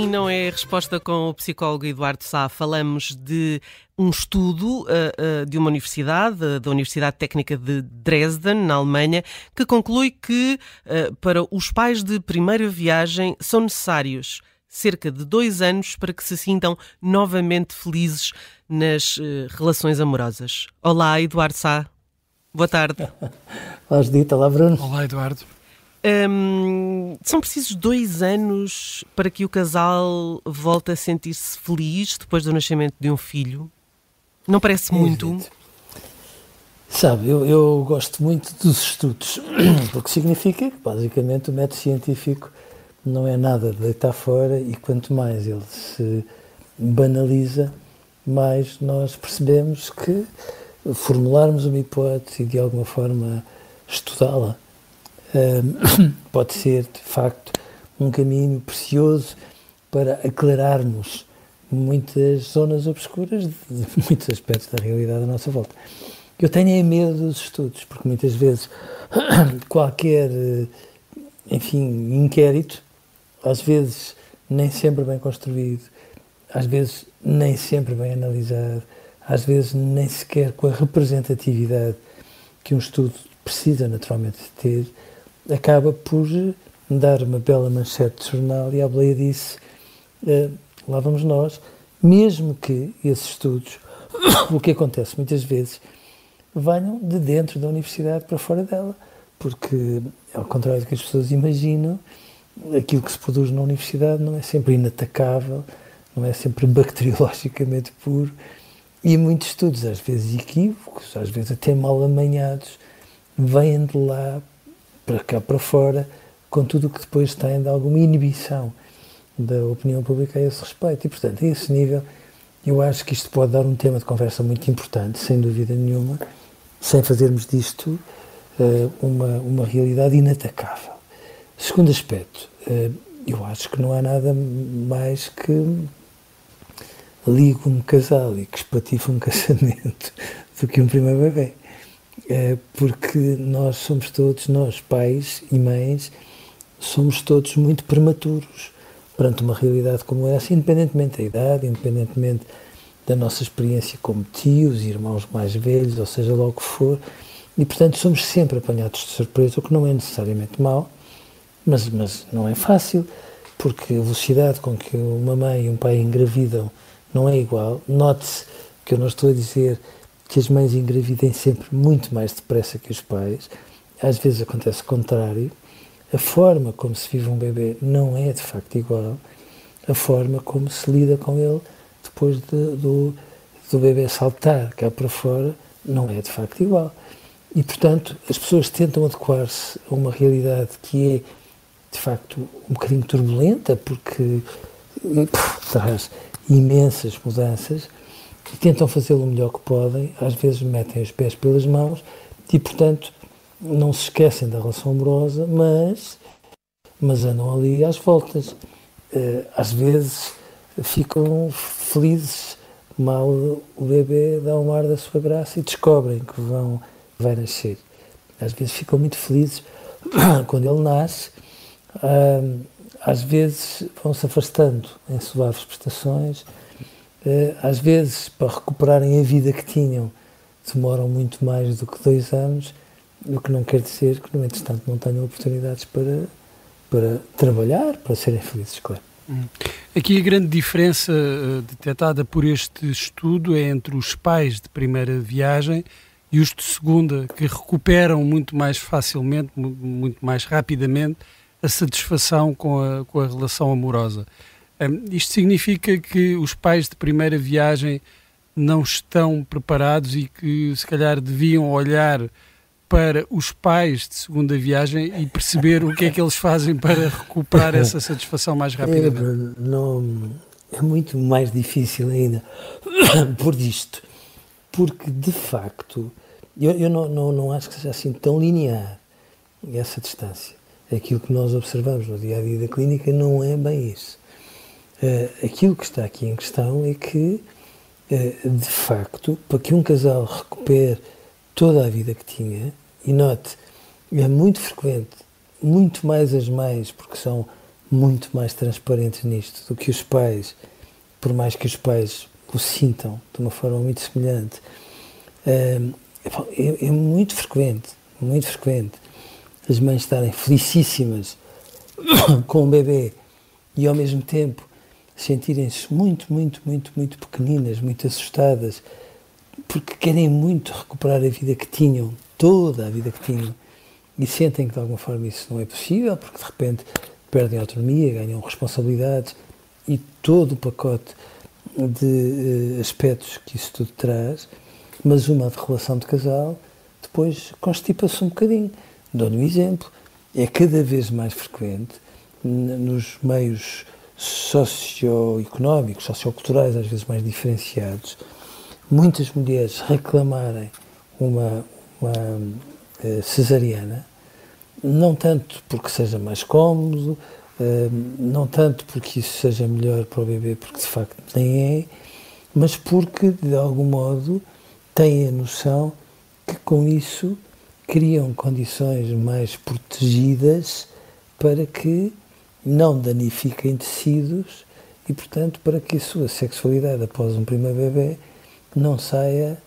Sim Não é Resposta com o psicólogo Eduardo Sá, falamos de um estudo uh, uh, de uma universidade, uh, da Universidade Técnica de Dresden, na Alemanha, que conclui que para os pais de primeira viagem são necessários cerca de dois anos para que se sintam novamente felizes nas relações amorosas. Olá, Eduardo Sá. Boa tarde. Olá, Judita. Olá, Bruno. Olá, Eduardo. São precisos dois anos para que o casal volte a sentir-se feliz depois do nascimento de um filho? Não parece muito? Sabe, eu, eu, gosto muito dos estudos, porque significa que, basicamente, o método científico não é nada de deitar fora e quanto mais ele se banaliza, mais nós percebemos que formularmos uma hipótese e, de alguma forma, estudá-la pode ser, de facto, um caminho precioso para aclararmos muitas zonas obscuras de muitos aspectos da realidade à nossa volta. Eu tenho é medo dos estudos, porque muitas vezes qualquer, enfim, inquérito, às vezes nem sempre bem construído, às vezes nem sempre bem analisado, às vezes nem sequer com a representatividade que um estudo precisa naturalmente ter, acaba por dar uma bela manchete de jornal e a boleia disse, uh, lá vamos nós, mesmo que esses estudos, o que acontece muitas vezes, venham de dentro da universidade para fora dela, porque, ao contrário do que as pessoas imaginam, aquilo que se produz na universidade não é sempre inatacável, não é sempre bacteriologicamente puro, e muitos estudos, às vezes equívocos, às vezes até mal amanhados, vêm de lá para cá para fora, com tudo o que depois tem de alguma inibição da opinião pública a esse respeito. E, portanto, a esse nível, eu acho que isto pode dar um tema de conversa muito importante, sem dúvida nenhuma, sem fazermos disto uh, uma, uma realidade inatacável. Segundo aspecto, uh, eu acho que não há nada mais que ligue um casal e que espatife um casamento do que um primeiro bebê. É porque nós somos todos, nós pais e mães, somos todos muito prematuros perante uma realidade como essa, independentemente da idade, independentemente da nossa experiência como tios, irmãos mais velhos, ou seja, logo que for, e portanto somos sempre apanhados de surpresa, o que não é necessariamente mau, mas, mas não é fácil, porque a velocidade com que uma mãe e um pai engravidam não é igual. Note-se que eu não estou a dizer que as mães engravidem sempre muito mais depressa que os pais. Às vezes acontece o contrário. A forma como se vive um bebê não é de facto igual. A forma como se lida com ele depois de, do, do bebê saltar cá para fora não é de facto igual. E, portanto, as pessoas tentam adequar-se a uma realidade que é, de facto, um bocadinho turbulenta, porque traz imensas mudanças e tentam fazê-lo o melhor que podem, às vezes metem os pés pelas mãos e, portanto, não se esquecem da relação amorosa, mas, mas andam ali às voltas. Eh, às vezes ficam felizes, mal o bebê dá um ar da sua graça e descobrem que vão, vai nascer. Às vezes ficam muito felizes quando ele nasce, às vezes vão se afastando em suaves prestações às vezes, para recuperarem a vida que tinham, demoram muito mais do que dois anos, o que não quer dizer que, no entretanto, não tenham oportunidades para, para trabalhar, para serem felizes, claro. Hum. Aqui a grande diferença uh, detectada por este estudo é entre os pais de primeira viagem e os de segunda que recuperam muito mais facilmente, muito mais rapidamente, a satisfação com a, com a relação amorosa. Um, isto significa que os pais de primeira viagem não estão preparados e que se calhar deviam olhar para os pais de segunda viagem e perceber o que é que eles fazem para recuperar essa satisfação mais rapidamente. É, não, é muito mais difícil ainda por isto, porque de facto eu, eu não, não, não acho que seja assim tão linear essa distância. Aquilo que nós observamos no dia a dia da clínica não é bem isso. Uh, aquilo que está aqui em questão é que, uh, de facto, para que um casal recupere toda a vida que tinha, e note, é muito frequente, muito mais as mães, porque são muito mais transparentes nisto do que os pais, por mais que os pais o sintam de uma forma muito semelhante. Uh, é, é muito frequente, muito frequente, as mães estarem felicíssimas com o bebê e ao mesmo tempo sentirem-se muito, muito, muito, muito pequeninas, muito assustadas, porque querem muito recuperar a vida que tinham, toda a vida que tinham, e sentem que de alguma forma isso não é possível, porque de repente perdem autonomia, ganham responsabilidades e todo o pacote de uh, aspectos que isso tudo traz mas uma de relação de casal depois constipa-se um bocadinho. Dou-lhe um exemplo, é cada vez mais frequente nos meios socioeconómicos, socioculturais, às vezes mais diferenciados, muitas mulheres reclamarem uma, uma uh, cesariana, não tanto porque seja mais cómodo, uh, não tanto porque isso seja melhor para o bebê, porque de facto nem é, mas porque, de algum modo, têm a noção que com isso criam condições mais protegidas para que não danifiquem tecidos e, portanto, para que a sua sexualidade após um primeiro bebê não saia,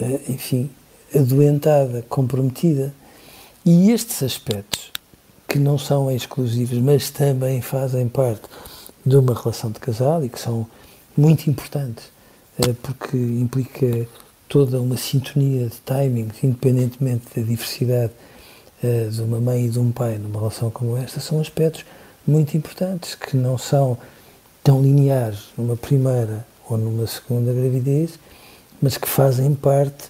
eh, enfim, adoentada, comprometida. E estes aspectos, que não são exclusivos, mas também fazem parte de uma relação de casal e que são muito importantes, eh, porque implica toda uma sintonia de timing, independentemente da diversidade uh, de uma mãe e de um pai numa relação como esta, são aspectos muito importantes que não são tão lineares numa primeira ou numa segunda gravidez, mas que fazem parte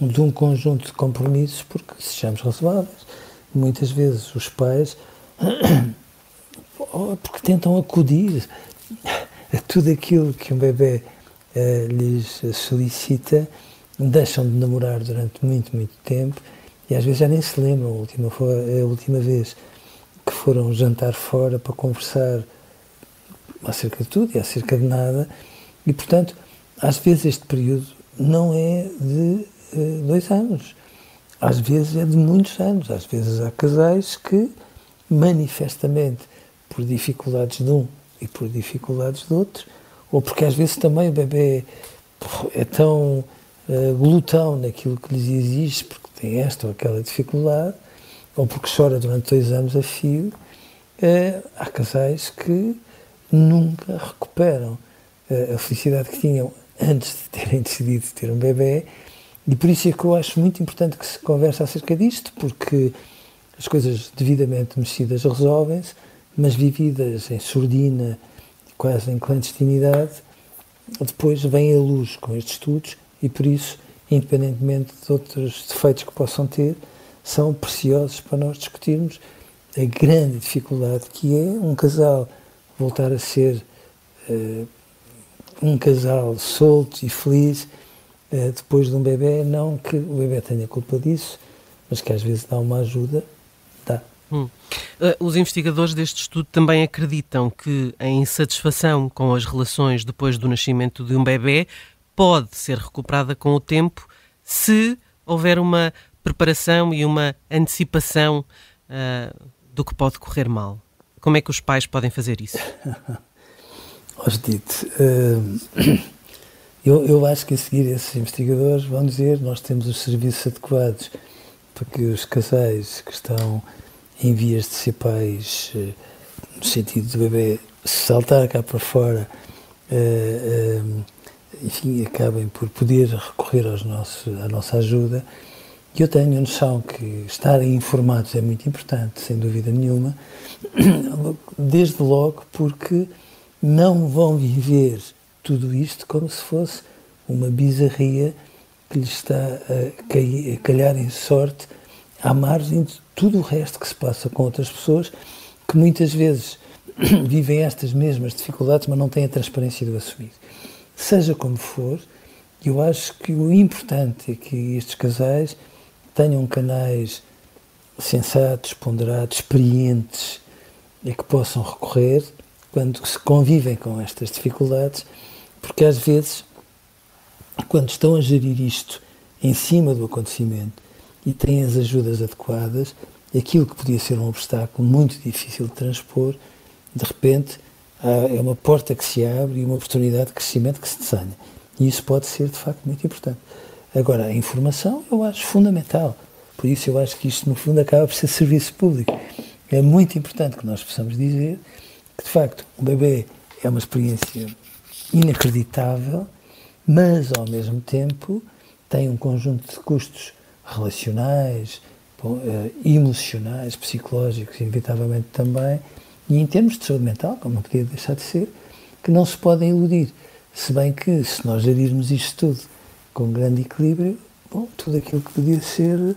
de um conjunto de compromissos, porque, sejamos razoáveis, muitas vezes os pais, porque tentam acudir a tudo aquilo que um bebê uh, lhes solicita deixam de namorar durante muito, muito tempo e às vezes já nem se lembram a última, a última vez que foram jantar fora para conversar acerca de tudo e acerca de nada. E, portanto, às vezes este período não é de uh, dois anos, às vezes é de muitos anos, às vezes há casais que manifestamente por dificuldades de um e por dificuldades de outro, ou porque às vezes também o bebê é tão uh, glutão naquilo que lhes exige, porque tem esta ou aquela dificuldade, ou porque chora durante dois anos a fio, uh, há casais que nunca recuperam uh, a felicidade que tinham antes de terem decidido ter um bebê, e por isso é que eu acho muito importante que se converse acerca disto, porque as coisas devidamente mexidas resolvem-se, mas vividas em surdina, quase em clandestinidade, depois vem à luz com estes estudos e por isso, independentemente de outros defeitos que possam ter, são preciosos para nós discutirmos a grande dificuldade que é um casal voltar a ser uh, um casal solto e feliz uh, depois de um bebê, não que o bebê tenha culpa disso, mas que às vezes dá uma ajuda, dá. Hum. Uh, os investigadores deste estudo também acreditam que a insatisfação com as relações depois do nascimento de um bebê pode ser recuperada com o tempo se houver uma preparação e uma antecipação uh, do que pode correr mal. Como é que os pais podem fazer isso? Osdite, uh, eu, eu acho que a seguir esses investigadores vão dizer nós temos os serviços adequados para que os casais que estão em vias de ser pais, uh, no sentido do bebê saltar cá para fora, uh, enfim, acabem por poder recorrer aos nossos, à nossa ajuda. E eu tenho a noção que estarem informados é muito importante, sem dúvida nenhuma, desde logo porque não vão viver tudo isto como se fosse uma bizarria que lhes está a calhar em sorte à margem de tudo o resto que se passa com outras pessoas que muitas vezes vivem estas mesmas dificuldades, mas não têm a transparência do assumir. Seja como for, eu acho que o importante é que estes casais tenham canais sensatos, ponderados, experientes e que possam recorrer quando se convivem com estas dificuldades, porque às vezes, quando estão a gerir isto em cima do acontecimento e têm as ajudas adequadas, aquilo que podia ser um obstáculo muito difícil de transpor, de repente é uma porta que se abre e uma oportunidade de crescimento que se desenha. E isso pode ser, de facto, muito importante. Agora, a informação eu acho fundamental. Por isso eu acho que isto, no fundo, acaba por ser serviço público. É muito importante que nós possamos dizer que, de facto, o bebê é uma experiência inacreditável, mas, ao mesmo tempo, tem um conjunto de custos relacionais, eh, emocionais, psicológicos, inevitavelmente também, e em termos de saúde mental, como não podia deixar de ser, que não se podem iludir. Se bem que, se nós gerirmos isto tudo com grande equilíbrio, bom, tudo aquilo que podia ser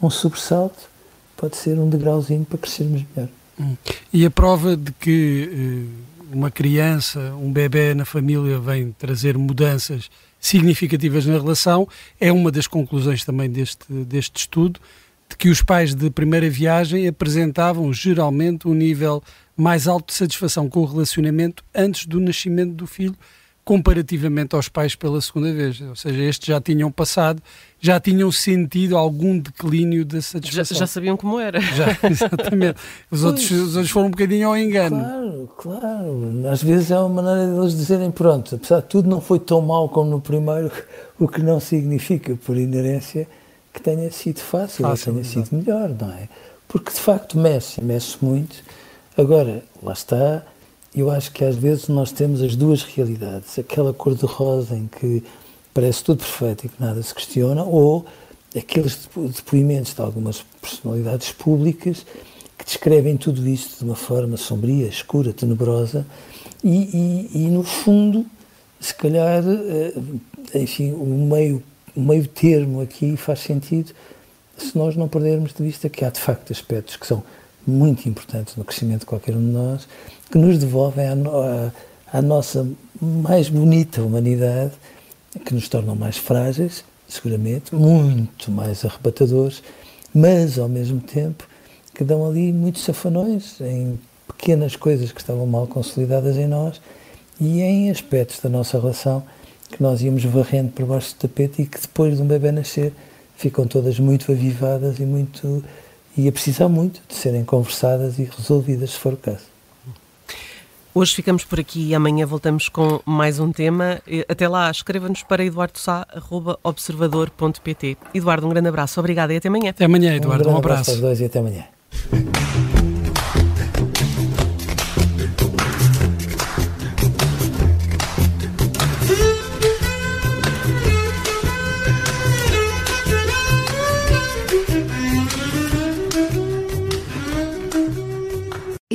um sobressalto pode ser um degrauzinho para crescermos melhor. Hum. E a prova de que eh, uma criança, um bebê na família vem trazer mudanças significativas na relação é uma das conclusões também deste, deste estudo, de que os pais de primeira viagem apresentavam geralmente um nível mais alto de satisfação com o relacionamento antes do nascimento do filho, comparativamente aos pais pela segunda vez. Ou seja, estes já tinham passado, já tinham sentido algum declínio da satisfação. Já, já sabiam como era. Já, exatamente. Os outros, os outros foram um bocadinho ao engano. Claro, claro. Às vezes é uma maneira deles dizerem: pronto, apesar de tudo, não foi tão mal como no primeiro, o que não significa, por inerência, que tenha sido fácil, fácil ou tenha sido melhor, não é? Porque de facto mexe, mexe muito. Agora, lá está eu acho que às vezes nós temos as duas realidades, aquela cor-de-rosa em que parece tudo perfeito e que nada se questiona, ou aqueles depoimentos de algumas personalidades públicas que descrevem tudo isto de uma forma sombria, escura, tenebrosa, e, e, e no fundo, se calhar, eh, enfim, o meio, o meio termo aqui faz sentido se nós não perdermos de vista que há de facto aspectos que são muito importantes no crescimento de qualquer um de nós, que nos devolvem à, nossa mais bonita humanidade, que nos tornam mais frágeis, seguramente, muito mais arrebatadores, mas ao mesmo tempo que dão ali muitos safanões em pequenas coisas que estavam mal consolidadas em nós e em aspectos da nossa relação que nós íamos varrendo por baixo do tapete e que depois de um bebê nascer ficam todas muito avivadas e muito e a precisar muito de serem conversadas e resolvidas, se for o caso. Hoje ficamos por aqui e amanhã voltamos com mais um tema. Até lá, escreva-nos para eduardosá.observador.pt. Eduardo, um grande abraço, obrigado e até amanhã. Até amanhã, Eduardo, um, um abraço. abraço aos dois e até amanhã.